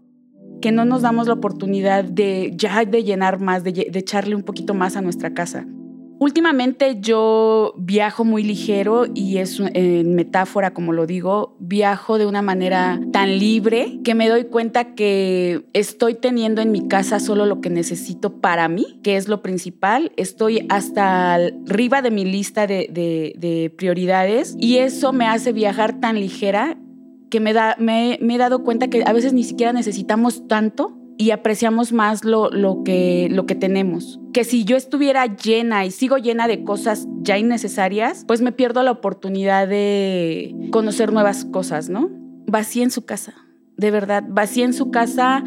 que no nos damos la oportunidad de ya de llenar más, de, de echarle un poquito más a nuestra casa. Últimamente yo viajo muy ligero y es en metáfora, como lo digo, viajo de una manera tan libre que me doy cuenta que estoy teniendo en mi casa solo lo que necesito para mí, que es lo principal. Estoy hasta arriba de mi lista de, de, prioridades y eso me hace viajar tan ligera que me he dado cuenta que a veces ni siquiera necesitamos tanto y apreciamos más lo, lo, que, lo que tenemos. Que si yo estuviera llena y sigo llena de cosas ya innecesarias, pues me pierdo la oportunidad de conocer nuevas cosas, ¿no? Vacía en su casa, de verdad, vacía en su casa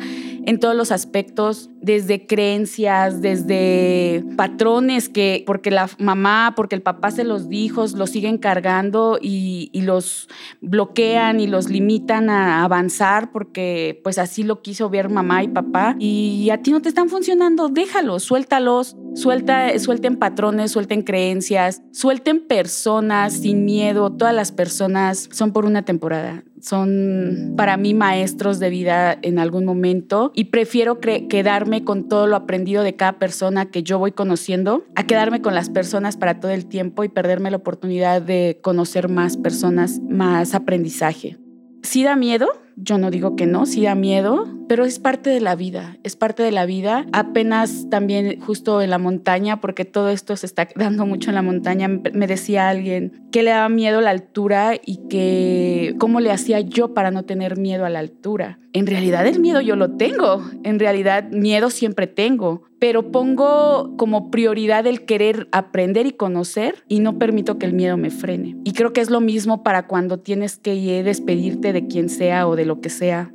en todos los aspectos, desde creencias, desde patrones que porque la mamá, porque el papá se los dijo, los siguen cargando y, los bloquean y los limitan a avanzar porque pues así lo quiso ver mamá y papá. Y a ti no te están funcionando, déjalos, suéltalos, suelta, suelten patrones, suelten creencias, suelten personas sin miedo, todas las personas son por una temporada, son para mí maestros de vida en algún momento y prefiero quedarme con todo lo aprendido de cada persona que yo voy conociendo a quedarme con las personas para todo el tiempo y perderme la oportunidad de conocer más personas, más aprendizaje. Sí da miedo, yo no digo que no, sí da miedo, pero es parte de la vida, es parte de la vida. Apenas también justo en la montaña, porque todo esto se está dando mucho en la montaña, me decía alguien que le daba miedo la altura y que cómo le hacía yo para no tener miedo a la altura. En realidad el miedo yo lo tengo, en realidad miedo siempre tengo, pero pongo como prioridad el querer aprender y conocer y no permito que el miedo me frene. Y creo que es lo mismo para cuando tienes que despedirte de quien sea o de lo que sea.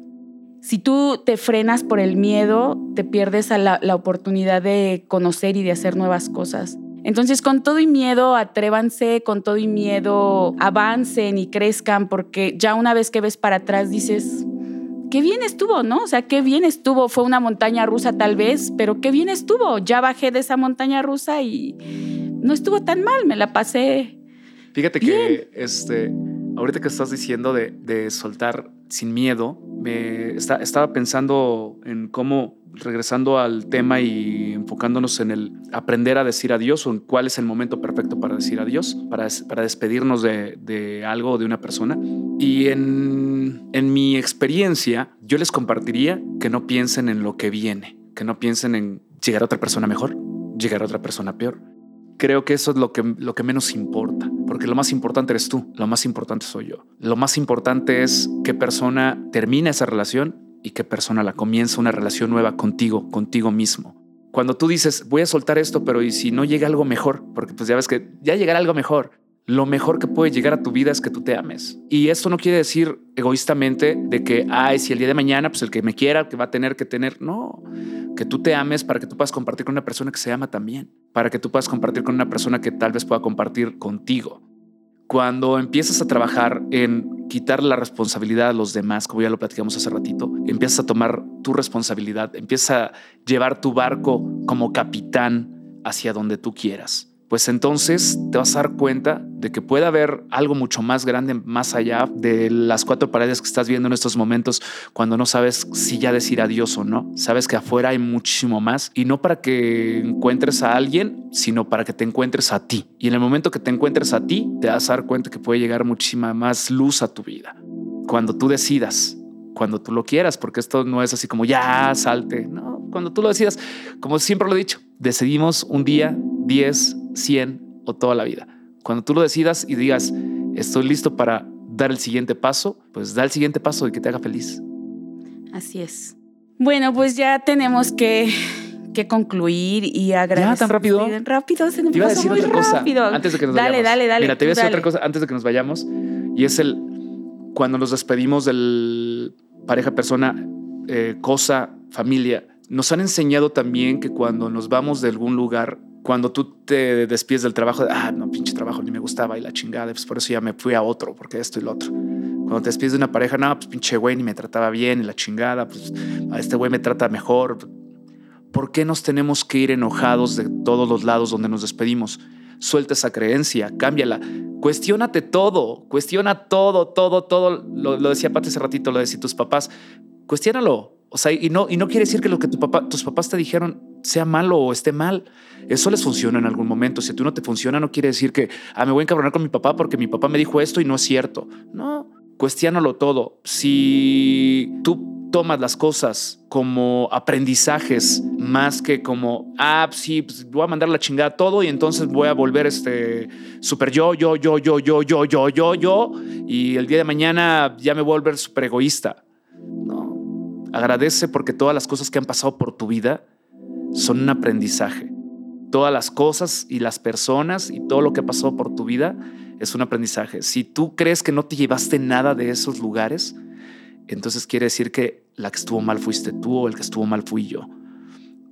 Si tú te frenas por el miedo, te pierdes la, la oportunidad de conocer y de hacer nuevas cosas. Entonces, con todo y miedo, atrévanse, con todo y miedo, avancen y crezcan, porque ya una vez que ves para atrás dices, qué bien estuvo, ¿no? O sea, qué bien estuvo. Fue una montaña rusa tal vez, pero qué bien estuvo. Ya bajé de esa montaña rusa y no estuvo tan mal, me la pasé. Fíjate que este, ahorita que estás diciendo de, de soltar sin miedo, me estaba pensando en cómo, regresando al tema y enfocándonos en el aprender a decir adiós o en cuál es el momento perfecto para decir adiós, para, para despedirnos de, de algo o de una persona. Y en, en mi experiencia, yo les compartiría que no piensen en lo que viene, que no piensen en llegar a otra persona mejor, llegar a otra persona peor. Creo que eso es lo que, lo que menos importa porque lo más importante eres tú, lo más importante soy yo. Lo más importante es qué persona termina esa relación y qué persona la comienza una relación nueva contigo, contigo mismo. Cuando tú dices, voy a soltar esto, pero ¿y si no llega algo mejor? Porque pues ya ves que ya llegará algo mejor. Lo mejor que puede llegar a tu vida es que tú te ames. Y esto no quiere decir egoístamente de que, ay, si el día de mañana, pues el que me quiera, que va a tener que tener. No, que tú te ames para que tú puedas compartir con una persona que se ama también, para que tú puedas compartir con una persona que tal vez pueda compartir contigo. Cuando empiezas a trabajar en quitar la responsabilidad a los demás, como ya lo platicamos hace ratito, empiezas a tomar tu responsabilidad, empiezas a llevar tu barco como capitán hacia donde tú quieras pues entonces te vas a dar cuenta de que puede haber algo mucho más grande más allá de las cuatro paredes que estás viendo en estos momentos cuando no sabes si ya decir adiós o no. Sabes que afuera hay muchísimo más y no para que encuentres a alguien, sino para que te encuentres a ti. Y en el momento que te encuentres a ti, te vas a dar cuenta que puede llegar muchísima más luz a tu vida. Cuando tú decidas, cuando tú lo quieras, porque esto no es así como ya salte, no, cuando tú lo decidas, como siempre lo he dicho, decidimos un día, 10, 100 o toda la vida. Cuando tú lo decidas y digas, estoy listo para dar el siguiente paso, pues da el siguiente paso y que te haga feliz. Así es. Bueno, pues ya tenemos que, que concluir y agradecer. ¿Ya tan rápido? rápido, se nos te iba a decir muy otra cosa rápido. antes de que nos dale, vayamos. Dale, dale, Mira, te voy a decir dale. otra cosa antes de que nos vayamos y es el cuando nos despedimos del pareja, persona, eh, cosa, familia. Nos han enseñado también que cuando nos vamos de algún lugar cuando tú te despides del trabajo, ah, no, pinche trabajo ni me gustaba y la chingada, pues por eso ya me fui a otro, porque esto y lo otro. Cuando te despides de una pareja, no, pues pinche güey ni me trataba bien y la chingada, pues a este güey me trata mejor. ¿Por qué nos tenemos que ir enojados de todos los lados donde nos despedimos? Suelta esa creencia, cámbiala. Cuestiónate todo, cuestiona todo, todo, todo. Lo, lo decía Pati hace ratito, lo decía tus papás. Cuestiónalo. O sea, y no, y no quiere decir que lo que tu papá, tus papás te dijeron sea malo o esté mal. Eso les funciona en algún momento. Si a tú no te funciona, no quiere decir que ah, me voy a encabronar con mi papá porque mi papá me dijo esto y no es cierto. No, cuestiónalo todo. Si tú tomas las cosas como aprendizajes más que como, ah, sí, pues voy a mandar la chingada todo y entonces voy a volver este súper yo, yo, yo, yo, yo, yo, yo, yo, yo, y el día de mañana ya me voy a volver súper egoísta. No, agradece porque todas las cosas que han pasado por tu vida son un aprendizaje. Todas las cosas y las personas y todo lo que pasó por tu vida es un aprendizaje. Si tú crees que no te llevaste nada de esos lugares, entonces quiere decir que la que estuvo mal fuiste tú o el que estuvo mal fui yo.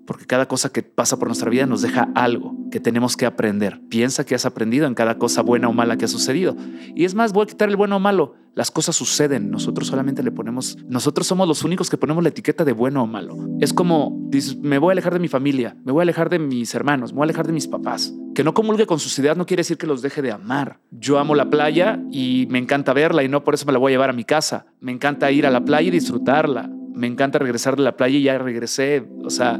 Porque cada cosa que pasa por nuestra vida nos deja algo que tenemos que aprender. Piensa que has aprendido en cada cosa buena o mala que ha sucedido. Y es más, voy a quitar el bueno o malo. Las cosas suceden. Nosotros solamente le ponemos, nosotros somos los únicos que ponemos la etiqueta de bueno o malo. Es como, me voy a alejar de mi familia, me voy a alejar de mis hermanos, me voy a alejar de mis papás. Que no comulgue con sus ideas no quiere decir que los deje de amar. Yo amo la playa y me encanta verla y no por eso me la voy a llevar a mi casa. Me encanta ir a la playa y disfrutarla. Me encanta regresar de la playa y ya regresé. O sea,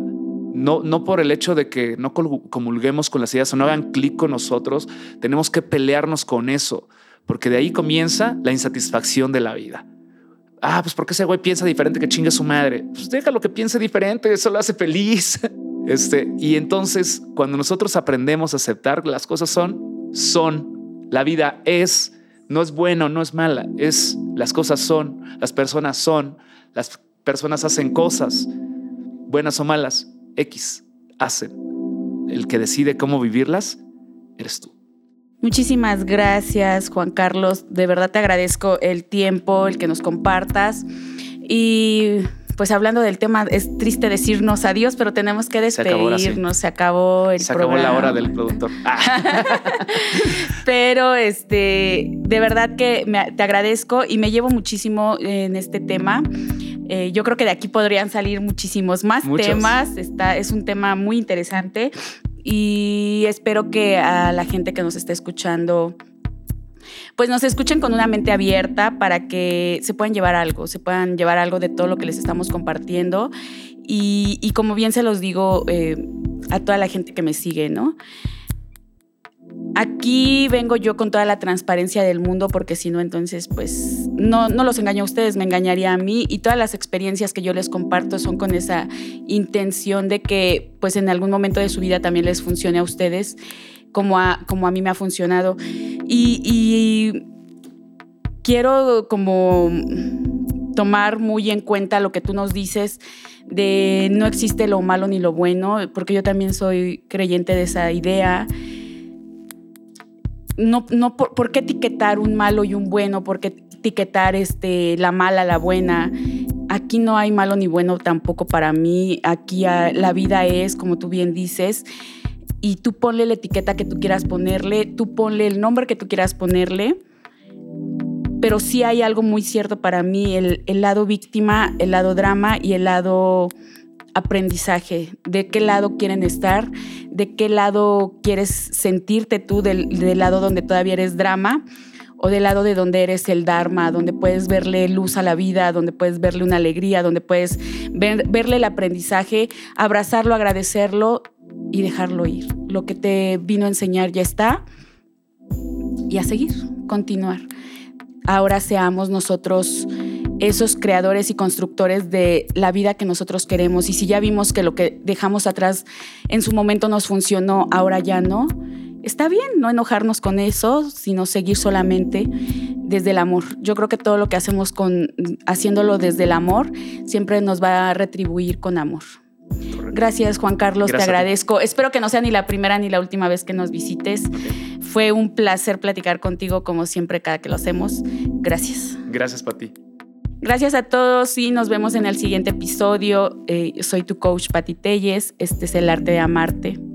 no, no por el hecho de que no comulguemos con las ideas o no hagan clic con nosotros, tenemos que pelearnos con eso, porque de ahí comienza la insatisfacción de la vida. Ah, pues porque ese güey piensa diferente que chingue su madre. Pues déjalo que piense diferente, eso lo hace feliz. Este, y entonces, cuando nosotros aprendemos a aceptar las cosas son, son, la vida es, no es bueno, no es mala, es, las cosas son, las personas son, las personas hacen cosas, buenas o malas, X hacen. El que decide cómo vivirlas eres tú. Muchísimas gracias, Juan Carlos. De verdad te agradezco el tiempo, el que nos compartas. Y pues hablando del tema, es triste decirnos adiós, pero tenemos que despedirnos. Se acabó, el Se programa. acabó la hora del productor. pero este, de verdad que me, te agradezco y me llevo muchísimo en este tema. Eh, yo creo que de aquí podrían salir muchísimos más Muchos. temas. Está, es un tema muy interesante y espero que a la gente que nos esté escuchando pues nos escuchen con una mente abierta para que se puedan llevar algo, se puedan llevar algo de todo lo que les estamos compartiendo. Y, y como bien se los digo eh, a toda la gente que me sigue, ¿no? Aquí vengo yo con toda la transparencia del mundo porque si no, entonces pues no, no los engaño a ustedes, me engañaría a mí y todas las experiencias que yo les comparto son con esa intención de que pues en algún momento de su vida también les funcione a ustedes como a, como a mí me ha funcionado. Y, y quiero como tomar muy en cuenta lo que tú nos dices de no existe lo malo ni lo bueno, porque yo también soy creyente de esa idea. No, no por, ¿por qué etiquetar un malo y un bueno? ¿Por qué etiquetar este, la mala, la buena? Aquí no hay malo ni bueno tampoco para mí. Aquí ah, la vida es, como tú bien dices, y tú ponle la etiqueta que tú quieras ponerle, tú ponle el nombre que tú quieras ponerle, pero sí hay algo muy cierto para mí, el, lado víctima, el lado drama y el lado aprendizaje, de qué lado quieren estar, de qué lado quieres sentirte tú, del, lado donde todavía eres drama o del lado de donde eres el Dharma, donde puedes verle luz a la vida, donde puedes verle una alegría, donde puedes verle el aprendizaje, abrazarlo, agradecerlo y dejarlo ir. Lo que te vino a enseñar ya está y a seguir, continuar. Ahora seamos nosotros esos creadores y constructores de la vida que nosotros queremos. Y si ya vimos que lo que dejamos atrás en su momento nos funcionó, ahora ya no, está bien no enojarnos con eso, sino seguir solamente desde el amor. Yo creo que todo lo que hacemos con haciéndolo desde el amor siempre nos va a retribuir con amor. Gracias, Juan Carlos, te agradezco. Espero que no sea ni la primera ni la última vez que nos visites. Fue un placer platicar contigo, como siempre, cada que lo hacemos. Gracias. Gracias, Pati. Gracias a todos y nos vemos en el siguiente episodio. Eh, soy tu coach, Pati Telles. Este es el arte de amarte.